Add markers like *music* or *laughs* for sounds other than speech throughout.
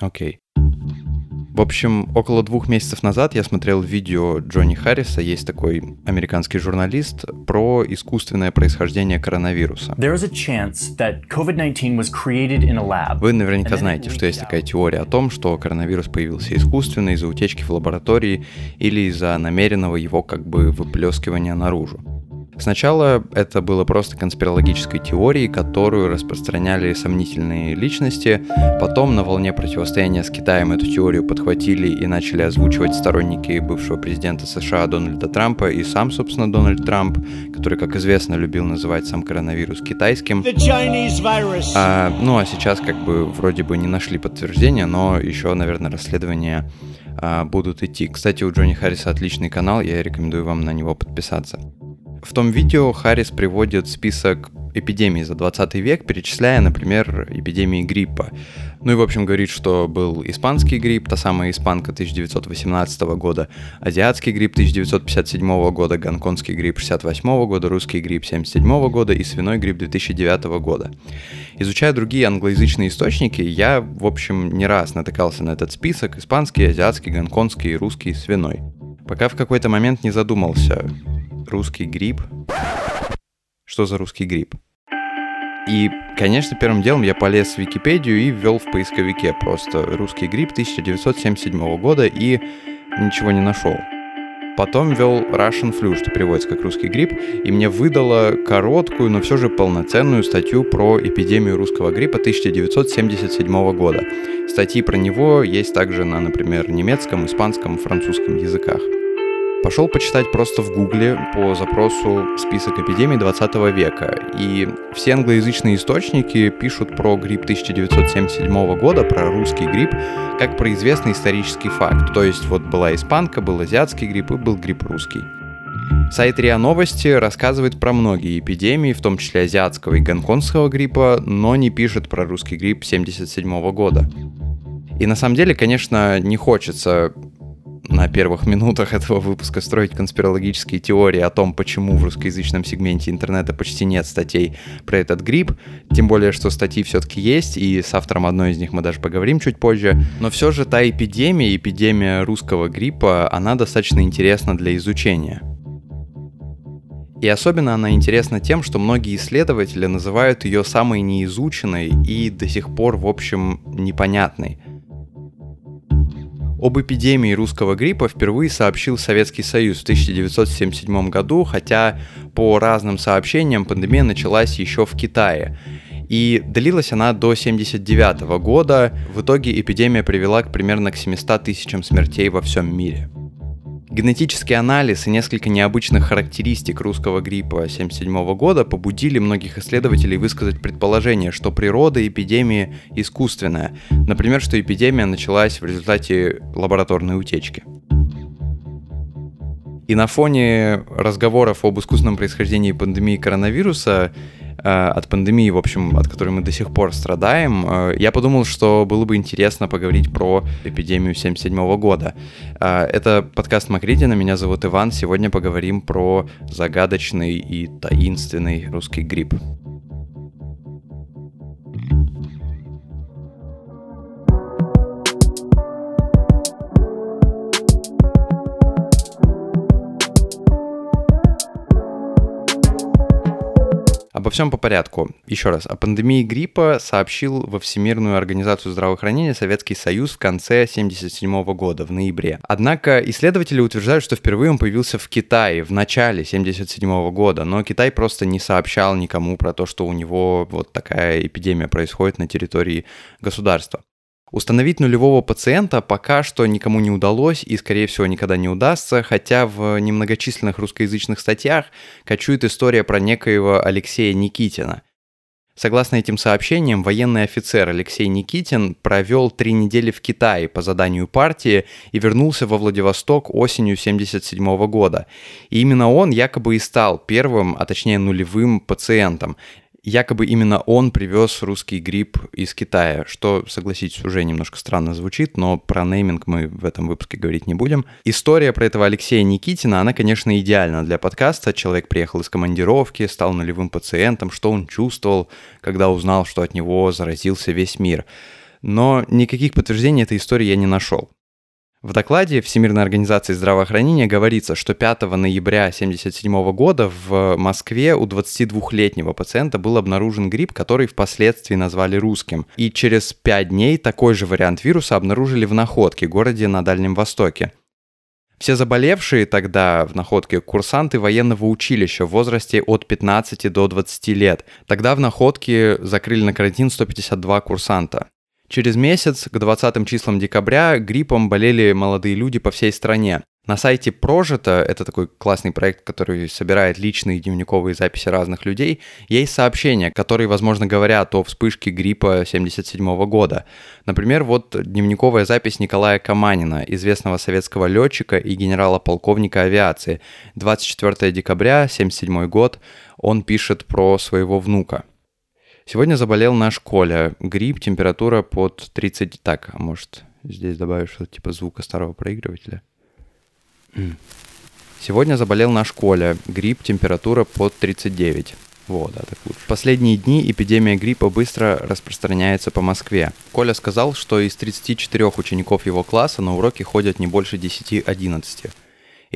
Окей. В общем, около двух месяцев назад я смотрел видео Джонни Харриса, есть такой американский журналист, про искусственное происхождение коронавируса. Вы наверняка знаете, что есть такая теория о том, что коронавирус появился искусственно из-за утечки в лаборатории или из-за намеренного его как бы выплескивания наружу. Сначала это было просто конспирологической теорией, которую распространяли сомнительные личности. Потом на волне противостояния с Китаем эту теорию подхватили и начали озвучивать сторонники бывшего президента США Дональда Трампа и сам, собственно, Дональд Трамп, который, как известно, любил называть сам коронавирус китайским. А, ну а сейчас как бы вроде бы не нашли подтверждения, но еще, наверное, расследования а, будут идти. Кстати, у Джонни Харриса отличный канал, я рекомендую вам на него подписаться. В том видео Харрис приводит список эпидемий за 20 век, перечисляя, например, эпидемии гриппа. Ну и, в общем, говорит, что был испанский грипп, та самая испанка 1918 года, азиатский грипп 1957 года, гонконгский грипп 68 года, русский грипп 77 года и свиной грипп 2009 года. Изучая другие англоязычные источники, я, в общем, не раз натыкался на этот список – испанский, азиатский, гонконгский, русский, свиной. Пока в какой-то момент не задумался, русский гриб. Что за русский гриб? И, конечно, первым делом я полез в Википедию и ввел в поисковике просто русский гриб 1977 года и ничего не нашел. Потом ввел Russian flu, что переводится как русский грипп, и мне выдало короткую, но все же полноценную статью про эпидемию русского гриппа 1977 года. Статьи про него есть также на, например, немецком, испанском, французском языках. Пошел почитать просто в гугле по запросу список эпидемий 20 века. И все англоязычные источники пишут про грипп 1977 года, про русский грипп, как про известный исторический факт. То есть вот была испанка, был азиатский грипп и был грипп русский. Сайт РИА Новости рассказывает про многие эпидемии, в том числе азиатского и гонконгского гриппа, но не пишет про русский грипп 1977 года. И на самом деле, конечно, не хочется на первых минутах этого выпуска строить конспирологические теории о том, почему в русскоязычном сегменте интернета почти нет статей про этот грипп. Тем более, что статьи все-таки есть, и с автором одной из них мы даже поговорим чуть позже. Но все же та эпидемия, эпидемия русского гриппа, она достаточно интересна для изучения. И особенно она интересна тем, что многие исследователи называют ее самой неизученной и до сих пор, в общем, непонятной – об эпидемии русского гриппа впервые сообщил Советский Союз в 1977 году, хотя по разным сообщениям пандемия началась еще в Китае. И длилась она до 1979 года. В итоге эпидемия привела к примерно к 700 тысячам смертей во всем мире. Генетический анализ и несколько необычных характеристик русского гриппа 1977 года побудили многих исследователей высказать предположение, что природа эпидемии искусственная. Например, что эпидемия началась в результате лабораторной утечки. И на фоне разговоров об искусственном происхождении пандемии коронавируса от пандемии, в общем, от которой мы до сих пор страдаем, э, я подумал, что было бы интересно поговорить про эпидемию 77 года. Э, это подкаст Макритина, меня зовут Иван. Сегодня поговорим про загадочный и таинственный русский грипп. Всем по порядку. Еще раз, о пандемии гриппа сообщил во Всемирную организацию здравоохранения Советский Союз в конце 1977 года, в ноябре. Однако исследователи утверждают, что впервые он появился в Китае в начале 1977 года, но Китай просто не сообщал никому про то, что у него вот такая эпидемия происходит на территории государства. Установить нулевого пациента пока что никому не удалось и, скорее всего, никогда не удастся, хотя в немногочисленных русскоязычных статьях кочует история про некоего Алексея Никитина. Согласно этим сообщениям, военный офицер Алексей Никитин провел три недели в Китае по заданию партии и вернулся во Владивосток осенью 1977 года. И именно он якобы и стал первым, а точнее нулевым пациентом якобы именно он привез русский гриб из Китая, что, согласитесь, уже немножко странно звучит, но про нейминг мы в этом выпуске говорить не будем. История про этого Алексея Никитина, она, конечно, идеальна для подкаста. Человек приехал из командировки, стал нулевым пациентом, что он чувствовал, когда узнал, что от него заразился весь мир. но никаких подтверждений этой истории я не нашел. В докладе Всемирной организации здравоохранения говорится, что 5 ноября 1977 года в Москве у 22-летнего пациента был обнаружен грипп, который впоследствии назвали русским. И через 5 дней такой же вариант вируса обнаружили в Находке, городе на Дальнем Востоке. Все заболевшие тогда в Находке курсанты военного училища в возрасте от 15 до 20 лет. Тогда в Находке закрыли на карантин 152 курсанта. Через месяц, к 20 числам декабря, гриппом болели молодые люди по всей стране. На сайте Прожито, это такой классный проект, который собирает личные дневниковые записи разных людей, есть сообщения, которые, возможно, говорят о вспышке гриппа 1977 года. Например, вот дневниковая запись Николая Каманина, известного советского летчика и генерала-полковника авиации. 24 декабря 1977 год он пишет про своего внука – Сегодня заболел наш Коля. Грипп, температура под 30... Так, а может здесь добавишь что-то типа звука старого проигрывателя? Сегодня заболел наш Коля. Грипп, температура под 39. Вот, да, так лучше. В последние дни эпидемия гриппа быстро распространяется по Москве. Коля сказал, что из 34 учеников его класса на уроки ходят не больше 10-11.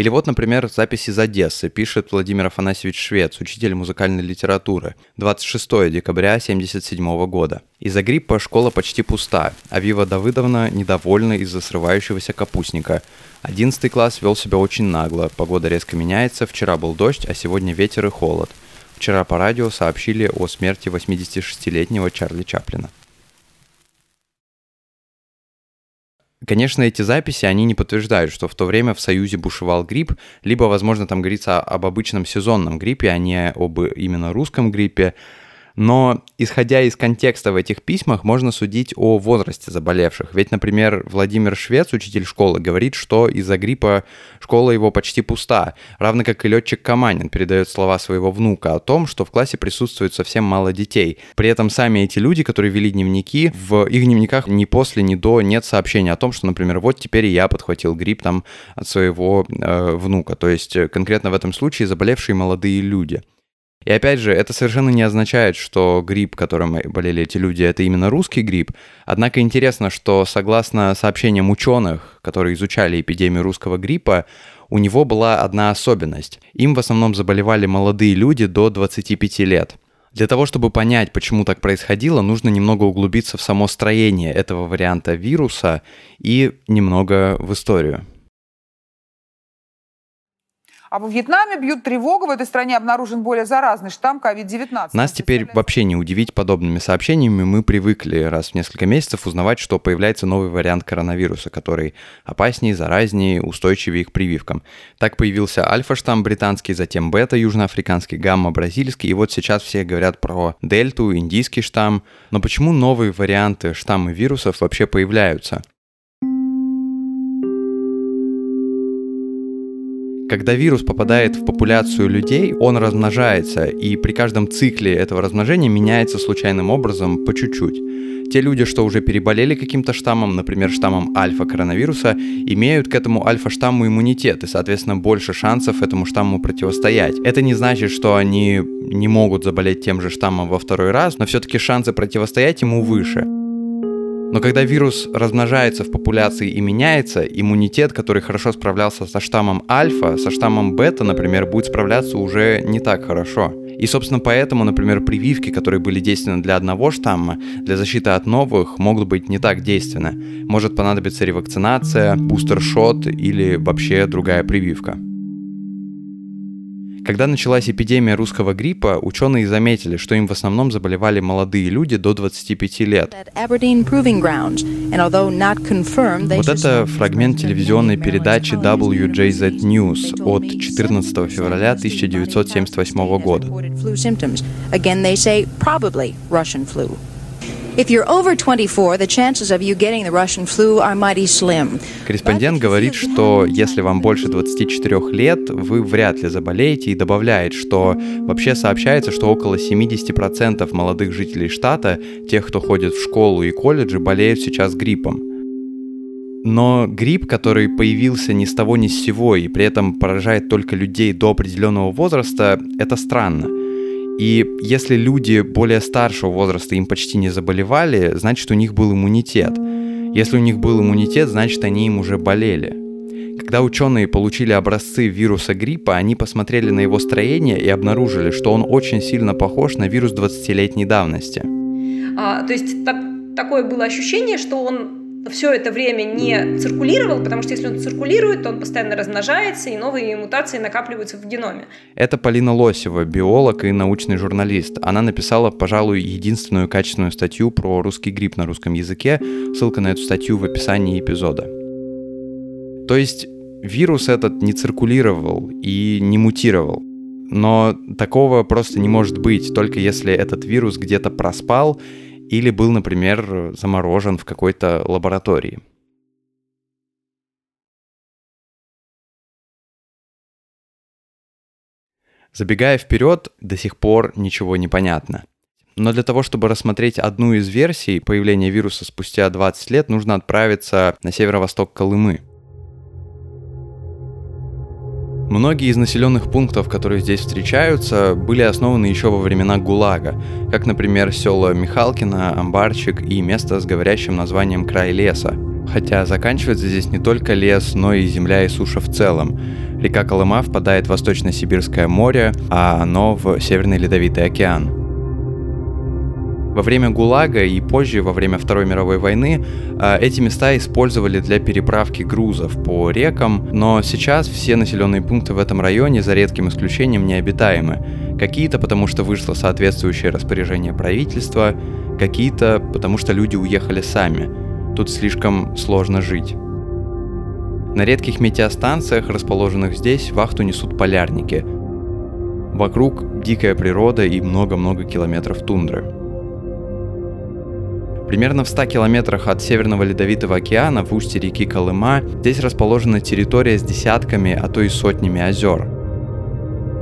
Или вот, например, запись из Одессы, пишет Владимир Афанасьевич Швец, учитель музыкальной литературы, 26 декабря 1977 года. Из-за гриппа школа почти пуста, а Вива Давыдовна недовольна из-за срывающегося капустника. Одиннадцатый класс вел себя очень нагло, погода резко меняется, вчера был дождь, а сегодня ветер и холод. Вчера по радио сообщили о смерти 86-летнего Чарли Чаплина. Конечно, эти записи, они не подтверждают, что в то время в Союзе бушевал грипп, либо, возможно, там говорится об обычном сезонном гриппе, а не об именно русском гриппе. Но, исходя из контекста в этих письмах, можно судить о возрасте заболевших. Ведь, например, Владимир Швец, учитель школы, говорит, что из-за гриппа школа его почти пуста, равно как и летчик Каманин передает слова своего внука о том, что в классе присутствует совсем мало детей. При этом сами эти люди, которые вели дневники, в их дневниках ни после, ни до нет сообщения о том, что, например, вот теперь я подхватил грипп там от своего э, внука. То есть конкретно в этом случае заболевшие молодые люди. И опять же, это совершенно не означает, что грипп, которым болели эти люди, это именно русский грипп. Однако интересно, что согласно сообщениям ученых, которые изучали эпидемию русского гриппа, у него была одна особенность. Им в основном заболевали молодые люди до 25 лет. Для того, чтобы понять, почему так происходило, нужно немного углубиться в само строение этого варианта вируса и немного в историю. А во Вьетнаме бьют тревогу. В этой стране обнаружен более заразный штамм COVID-19. Нас теперь вообще не удивить подобными сообщениями. Мы привыкли раз в несколько месяцев узнавать, что появляется новый вариант коронавируса, который опаснее, заразнее, устойчивее к прививкам. Так появился альфа-штамм британский, затем бета южноафриканский, гамма бразильский, и вот сейчас все говорят про дельту, индийский штамм. Но почему новые варианты штаммы вирусов вообще появляются? Когда вирус попадает в популяцию людей, он размножается, и при каждом цикле этого размножения меняется случайным образом по чуть-чуть. Те люди, что уже переболели каким-то штаммом, например, штаммом альфа-коронавируса, имеют к этому альфа-штамму иммунитет и, соответственно, больше шансов этому штамму противостоять. Это не значит, что они не могут заболеть тем же штаммом во второй раз, но все-таки шансы противостоять ему выше. Но когда вирус размножается в популяции и меняется, иммунитет, который хорошо справлялся со штаммом альфа, со штаммом бета, например, будет справляться уже не так хорошо. И, собственно, поэтому, например, прививки, которые были действенны для одного штамма, для защиты от новых могут быть не так действенны. Может понадобиться ревакцинация, бустер-шот или вообще другая прививка. Когда началась эпидемия русского гриппа, ученые заметили, что им в основном заболевали молодые люди до 25 лет. Вот это фрагмент телевизионной передачи WJZ News от 14 февраля 1978 года. Корреспондент говорит, что если вам больше 24 лет, вы вряд ли заболеете и добавляет, что вообще сообщается, что около 70% молодых жителей штата, тех, кто ходит в школу и колледжи, болеют сейчас гриппом. Но грипп, который появился ни с того ни с сего и при этом поражает только людей до определенного возраста, это странно. И если люди более старшего возраста им почти не заболевали, значит у них был иммунитет. Если у них был иммунитет, значит они им уже болели. Когда ученые получили образцы вируса гриппа, они посмотрели на его строение и обнаружили, что он очень сильно похож на вирус 20-летней давности. А, то есть так, такое было ощущение, что он все это время не циркулировал, потому что если он циркулирует, то он постоянно размножается, и новые мутации накапливаются в геноме. Это Полина Лосева, биолог и научный журналист. Она написала, пожалуй, единственную качественную статью про русский грипп на русском языке. Ссылка на эту статью в описании эпизода. То есть вирус этот не циркулировал и не мутировал. Но такого просто не может быть, только если этот вирус где-то проспал или был, например, заморожен в какой-то лаборатории. Забегая вперед, до сих пор ничего не понятно. Но для того, чтобы рассмотреть одну из версий появления вируса спустя 20 лет, нужно отправиться на северо-восток Колымы – Многие из населенных пунктов, которые здесь встречаются, были основаны еще во времена ГУЛАГа, как, например, села Михалкина, Амбарчик и место с говорящим названием «Край леса». Хотя заканчивается здесь не только лес, но и земля и суша в целом. Река Колыма впадает в Восточно-Сибирское море, а оно в Северный Ледовитый океан. Во время ГУЛАГа и позже, во время Второй мировой войны, а, эти места использовали для переправки грузов по рекам, но сейчас все населенные пункты в этом районе, за редким исключением, необитаемы. Какие-то потому, что вышло соответствующее распоряжение правительства, какие-то потому, что люди уехали сами. Тут слишком сложно жить. На редких метеостанциях, расположенных здесь, вахту несут полярники. Вокруг дикая природа и много-много километров тундры. Примерно в 100 километрах от Северного Ледовитого океана в устье реки Колыма здесь расположена территория с десятками, а то и сотнями озер.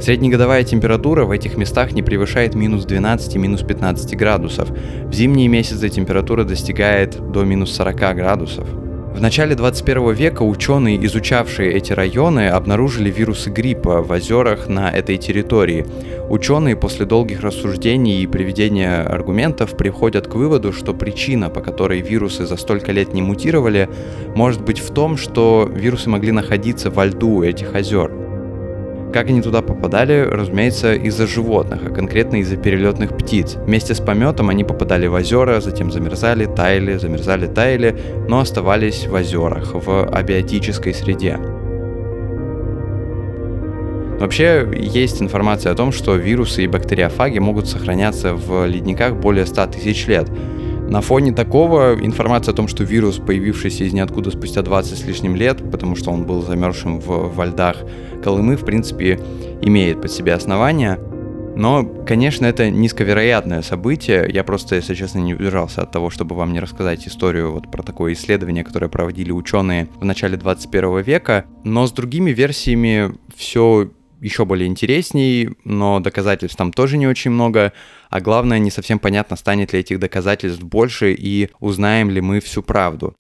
Среднегодовая температура в этих местах не превышает минус 12 и минус 15 градусов. В зимние месяцы температура достигает до минус 40 градусов. В начале 21 века ученые, изучавшие эти районы, обнаружили вирусы гриппа в озерах на этой территории. Ученые после долгих рассуждений и приведения аргументов приходят к выводу, что причина, по которой вирусы за столько лет не мутировали, может быть в том, что вирусы могли находиться во льду этих озер. Как они туда попадали, разумеется, из-за животных, а конкретно из-за перелетных птиц. Вместе с пометом они попадали в озера, затем замерзали, таяли, замерзали, таяли, но оставались в озерах, в абиотической среде. Вообще есть информация о том, что вирусы и бактериофаги могут сохраняться в ледниках более 100 тысяч лет. На фоне такого информация о том, что вирус, появившийся из ниоткуда спустя 20 с лишним лет, потому что он был замерзшим в, во льдах Колымы, в принципе, имеет под себя основания. Но, конечно, это низковероятное событие. Я просто, если честно, не удержался от того, чтобы вам не рассказать историю вот про такое исследование, которое проводили ученые в начале 21 века. Но с другими версиями все еще более интересней, но доказательств там тоже не очень много, а главное, не совсем понятно, станет ли этих доказательств больше и узнаем ли мы всю правду.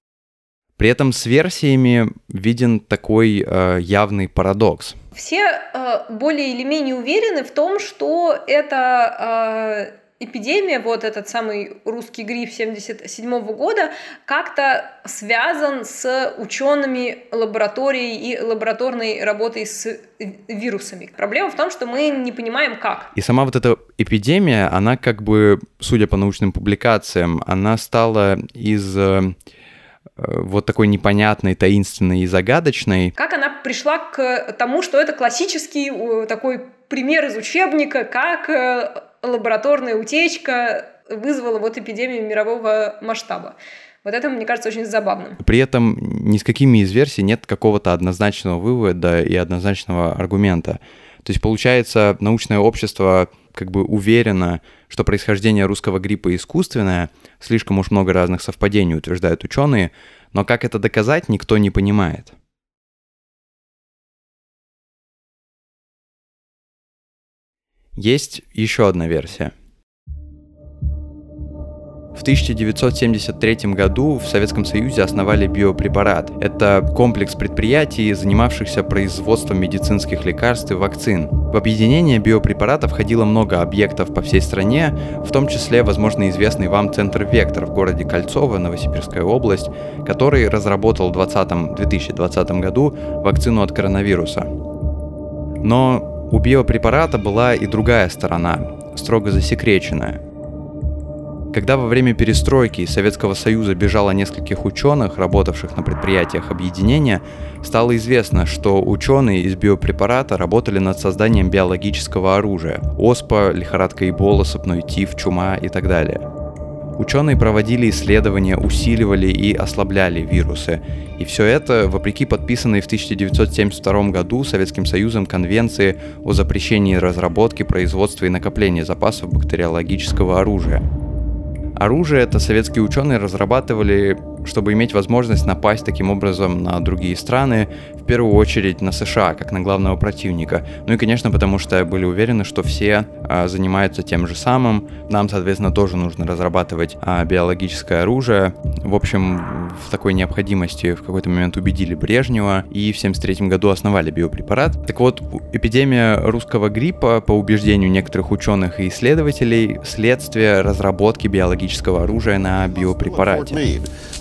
При этом с версиями виден такой э, явный парадокс. Все э, более или менее уверены в том, что это э, эпидемия, вот этот самый русский грипп 77 года, как-то связан с учеными лабораторией и лабораторной работой с вирусами. Проблема в том, что мы не понимаем, как. И сама вот эта эпидемия, она как бы, судя по научным публикациям, она стала из э, вот такой непонятной, таинственной и загадочной. Как она пришла к тому, что это классический э, такой пример из учебника, как э, лабораторная утечка вызвала вот эпидемию мирового масштаба. Вот это, мне кажется, очень забавным. При этом ни с какими из версий нет какого-то однозначного вывода и однозначного аргумента. То есть, получается, научное общество как бы уверено, что происхождение русского гриппа искусственное, слишком уж много разных совпадений утверждают ученые, но как это доказать, никто не понимает. Есть еще одна версия. В 1973 году в Советском Союзе основали биопрепарат. Это комплекс предприятий, занимавшихся производством медицинских лекарств и вакцин. В объединение биопрепаратов входило много объектов по всей стране, в том числе, возможно, известный вам Центр «Вектор» в городе Кольцово, Новосибирская область, который разработал в 2020, 2020 году вакцину от коронавируса. Но у биопрепарата была и другая сторона, строго засекреченная. Когда во время перестройки из Советского Союза бежало нескольких ученых, работавших на предприятиях объединения, стало известно, что ученые из биопрепарата работали над созданием биологического оружия – оспа, лихорадка Эбола, сыпной тиф, чума и так далее. Ученые проводили исследования, усиливали и ослабляли вирусы. И все это вопреки подписанной в 1972 году Советским Союзом Конвенции о запрещении разработки, производства и накопления запасов бактериологического оружия. Оружие это советские ученые разрабатывали чтобы иметь возможность напасть таким образом на другие страны, в первую очередь на США, как на главного противника. Ну и, конечно, потому что были уверены, что все а, занимаются тем же самым. Нам, соответственно, тоже нужно разрабатывать а, биологическое оружие. В общем, в такой необходимости в какой-то момент убедили Брежнева и в 1973 году основали биопрепарат. Так вот, эпидемия русского гриппа, по убеждению некоторых ученых и исследователей, следствие разработки биологического оружия на биопрепарате.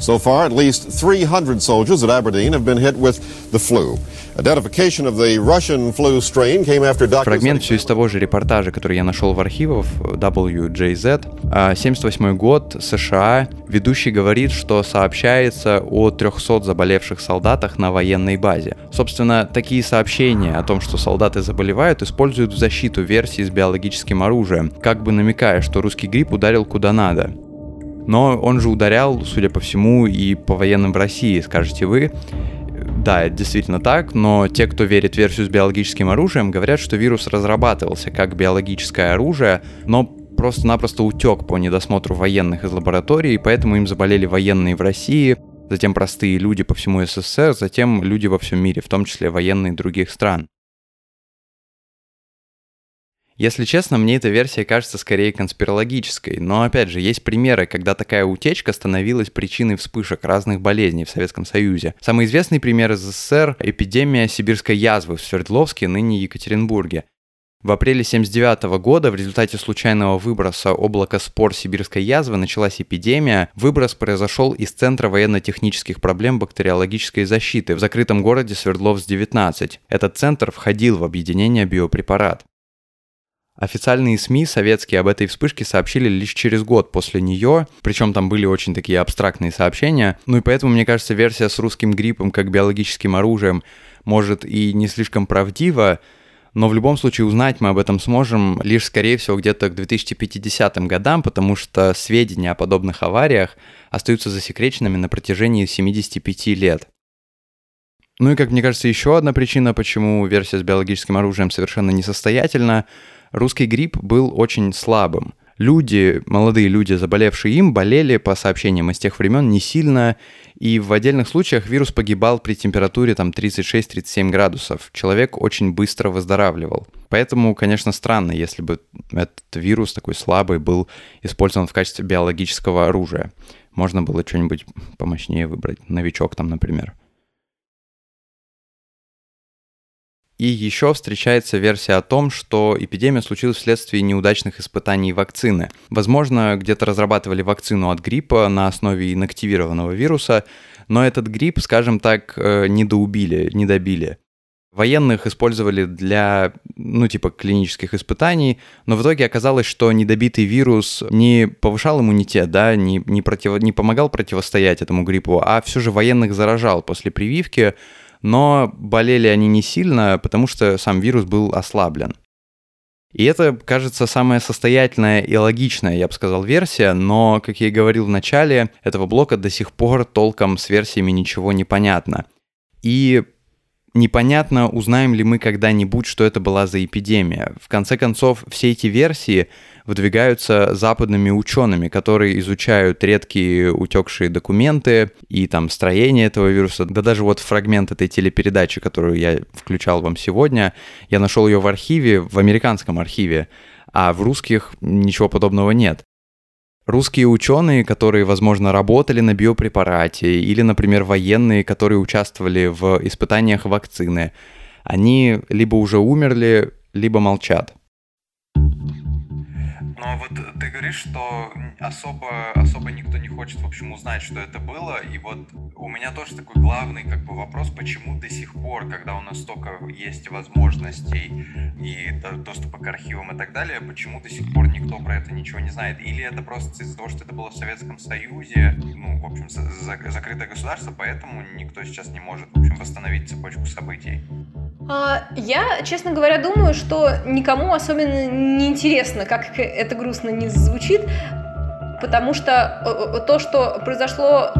So far, at least 300 soldiers at Aberdeen have been hit with the flu. Identification of the Russian flu strain came after doctors... Фрагмент все из того же репортажа, который я нашел в архивах WJZ. 78 а, год, США. Ведущий говорит, что сообщается о 300 заболевших солдатах на военной базе. Собственно, такие сообщения о том, что солдаты заболевают, используют в защиту версии с биологическим оружием, как бы намекая, что русский грипп ударил куда надо. Но он же ударял, судя по всему, и по военным в России, скажете вы. Да, это действительно так, но те, кто верит в версию с биологическим оружием, говорят, что вирус разрабатывался как биологическое оружие, но просто-напросто утек по недосмотру военных из лаборатории, и поэтому им заболели военные в России, затем простые люди по всему СССР, затем люди во всем мире, в том числе военные других стран. Если честно, мне эта версия кажется скорее конспирологической, но опять же, есть примеры, когда такая утечка становилась причиной вспышек разных болезней в Советском Союзе. Самый известный пример из СССР – эпидемия сибирской язвы в Свердловске, ныне Екатеринбурге. В апреле 1979 года в результате случайного выброса облака спор сибирской язвы началась эпидемия. Выброс произошел из Центра военно-технических проблем бактериологической защиты в закрытом городе Свердловск-19. Этот центр входил в объединение биопрепарат. Официальные СМИ советские об этой вспышке сообщили лишь через год после нее, причем там были очень такие абстрактные сообщения. Ну и поэтому, мне кажется, версия с русским гриппом как биологическим оружием может и не слишком правдива, но в любом случае узнать мы об этом сможем лишь, скорее всего, где-то к 2050 годам, потому что сведения о подобных авариях остаются засекреченными на протяжении 75 лет. Ну и, как мне кажется, еще одна причина, почему версия с биологическим оружием совершенно несостоятельна – русский грипп был очень слабым. Люди, молодые люди, заболевшие им, болели, по сообщениям из тех времен, не сильно, и в отдельных случаях вирус погибал при температуре там 36-37 градусов. Человек очень быстро выздоравливал. Поэтому, конечно, странно, если бы этот вирус такой слабый был использован в качестве биологического оружия. Можно было что-нибудь помощнее выбрать. Новичок там, например. И еще встречается версия о том, что эпидемия случилась вследствие неудачных испытаний вакцины. Возможно, где-то разрабатывали вакцину от гриппа на основе инактивированного вируса, но этот грипп, скажем так, э, не доубили, не добили. Военных использовали для, ну, типа, клинических испытаний, но в итоге оказалось, что недобитый вирус не повышал иммунитет, да, не, не, против, не помогал противостоять этому гриппу, а все же военных заражал после прививки, но болели они не сильно, потому что сам вирус был ослаблен. И это, кажется, самая состоятельная и логичная, я бы сказал, версия, но, как я и говорил в начале, этого блока до сих пор толком с версиями ничего не понятно. И непонятно, узнаем ли мы когда-нибудь, что это была за эпидемия. В конце концов, все эти версии выдвигаются западными учеными, которые изучают редкие утекшие документы и там строение этого вируса. Да даже вот фрагмент этой телепередачи, которую я включал вам сегодня, я нашел ее в архиве, в американском архиве, а в русских ничего подобного нет. Русские ученые, которые, возможно, работали на биопрепарате, или, например, военные, которые участвовали в испытаниях вакцины, они либо уже умерли, либо молчат. Но вот ты говоришь, что особо, особо никто не хочет, в общем, узнать, что это было. И вот у меня тоже такой главный как бы вопрос, почему до сих пор, когда у нас столько есть возможностей и доступа к архивам и так далее, почему до сих пор никто про это ничего не знает? Или это просто из-за того, что это было в Советском Союзе, ну, в общем, закрытое государство, поэтому никто сейчас не может, в общем, восстановить цепочку событий? А, я, честно говоря, думаю, что никому особенно не интересно, как это грустно не звучит, потому что э, э, то, что произошло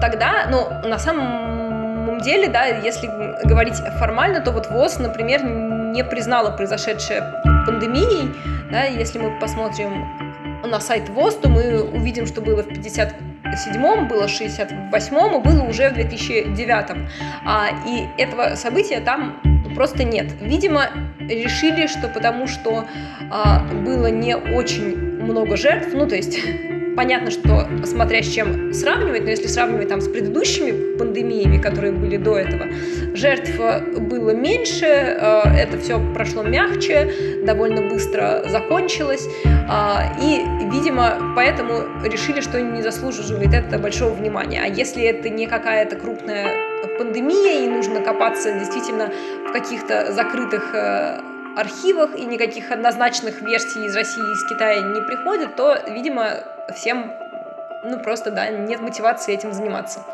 тогда, ну, на самом деле, да, если говорить формально, то вот ВОЗ, например, не признала произошедшее пандемией, да, если мы посмотрим на сайт ВОЗ, то мы увидим, что было в 57-м, было в 68-м и было уже в 2009 -м. А, и этого события там просто нет. Видимо, решили, что потому что а, было не очень много жертв, ну то есть *laughs* понятно, что смотря с чем сравнивать, но если сравнивать там с предыдущими пандемиями, которые были до этого, жертв было меньше, э, это все прошло мягче, довольно быстро закончилось, а, и, видимо, поэтому решили, что не заслуживает это большого внимания. А если это не какая-то крупная пандемия и нужно копаться действительно в каких-то закрытых э, архивах и никаких однозначных версий из России и из Китая не приходит, то, видимо, всем, ну, просто, да, нет мотивации этим заниматься.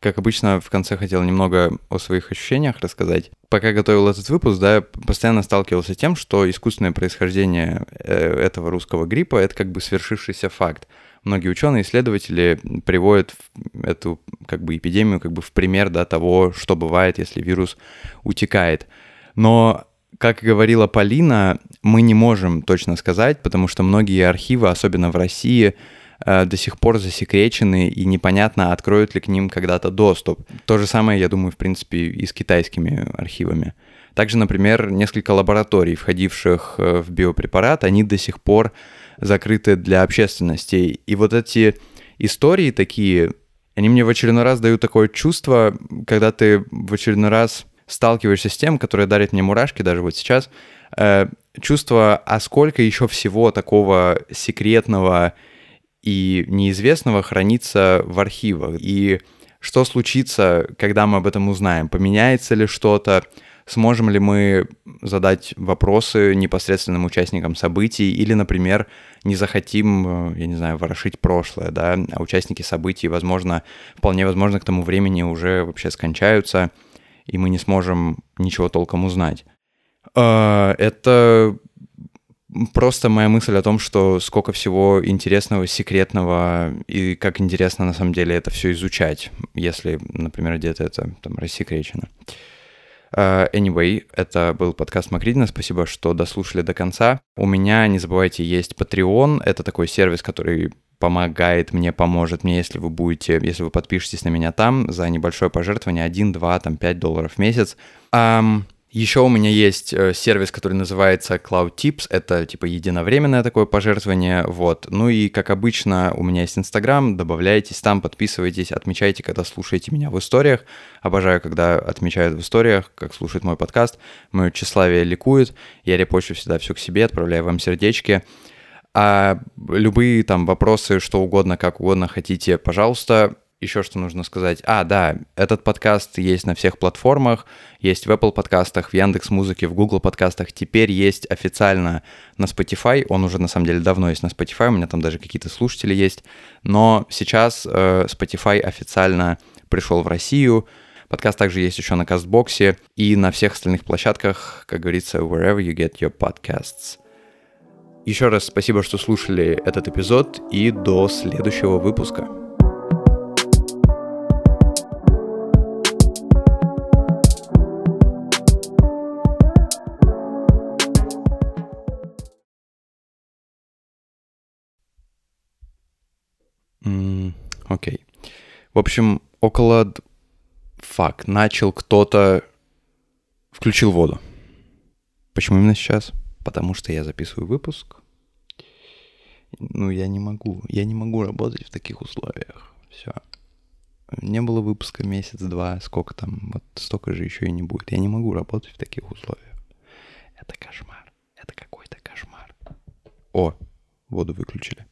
Как обычно, в конце хотел немного о своих ощущениях рассказать. Пока готовил этот выпуск, да, постоянно сталкивался с тем, что искусственное происхождение э, этого русского гриппа — это как бы свершившийся факт. Многие ученые, исследователи приводят эту как бы эпидемию как бы в пример да, того, что бывает, если вирус утекает. Но как говорила Полина, мы не можем точно сказать, потому что многие архивы, особенно в России, до сих пор засекречены, и непонятно, откроют ли к ним когда-то доступ. То же самое, я думаю, в принципе, и с китайскими архивами. Также, например, несколько лабораторий, входивших э, в биопрепарат, они до сих пор закрыты для общественности. И вот эти истории такие, они мне в очередной раз дают такое чувство, когда ты в очередной раз сталкиваешься с тем, которое дарит мне мурашки даже вот сейчас, э, чувство, а сколько еще всего такого секретного, и неизвестного хранится в архивах. И что случится, когда мы об этом узнаем? Поменяется ли что-то? Сможем ли мы задать вопросы непосредственным участникам событий или, например, не захотим, я не знаю, ворошить прошлое, да, а участники событий, возможно, вполне возможно, к тому времени уже вообще скончаются, и мы не сможем ничего толком узнать. А, это просто моя мысль о том, что сколько всего интересного, секретного, и как интересно на самом деле это все изучать, если, например, где-то это там рассекречено. Uh, anyway, это был подкаст Макридина. Спасибо, что дослушали до конца. У меня, не забывайте, есть Patreon. Это такой сервис, который помогает мне, поможет мне, если вы будете, если вы подпишетесь на меня там за небольшое пожертвование 1, 2, там 5 долларов в месяц. Um, еще у меня есть э, сервис, который называется Cloud Tips. Это типа единовременное такое пожертвование. Вот. Ну и как обычно у меня есть Инстаграм. Добавляйтесь там, подписывайтесь, отмечайте, когда слушаете меня в историях. Обожаю, когда отмечают в историях, как слушают мой подкаст. Мое тщеславие ликует. Я репощу всегда все к себе, отправляю вам сердечки. А любые там вопросы, что угодно, как угодно хотите, пожалуйста, еще что нужно сказать? А, да, этот подкаст есть на всех платформах, есть в Apple подкастах, в Яндекс Музыке, в Google подкастах. Теперь есть официально на Spotify. Он уже на самом деле давно есть на Spotify, у меня там даже какие-то слушатели есть. Но сейчас э, Spotify официально пришел в Россию. Подкаст также есть еще на Кастбоксе и на всех остальных площадках, как говорится, wherever you get your podcasts. Еще раз спасибо, что слушали этот эпизод, и до следующего выпуска. Общем, около... Фак, начал кто-то... Включил воду. Почему именно сейчас? Потому что я записываю выпуск. Ну, я не могу. Я не могу работать в таких условиях. Все. Не было выпуска месяц-два, сколько там, вот столько же еще и не будет. Я не могу работать в таких условиях. Это кошмар. Это какой-то кошмар. О, воду выключили.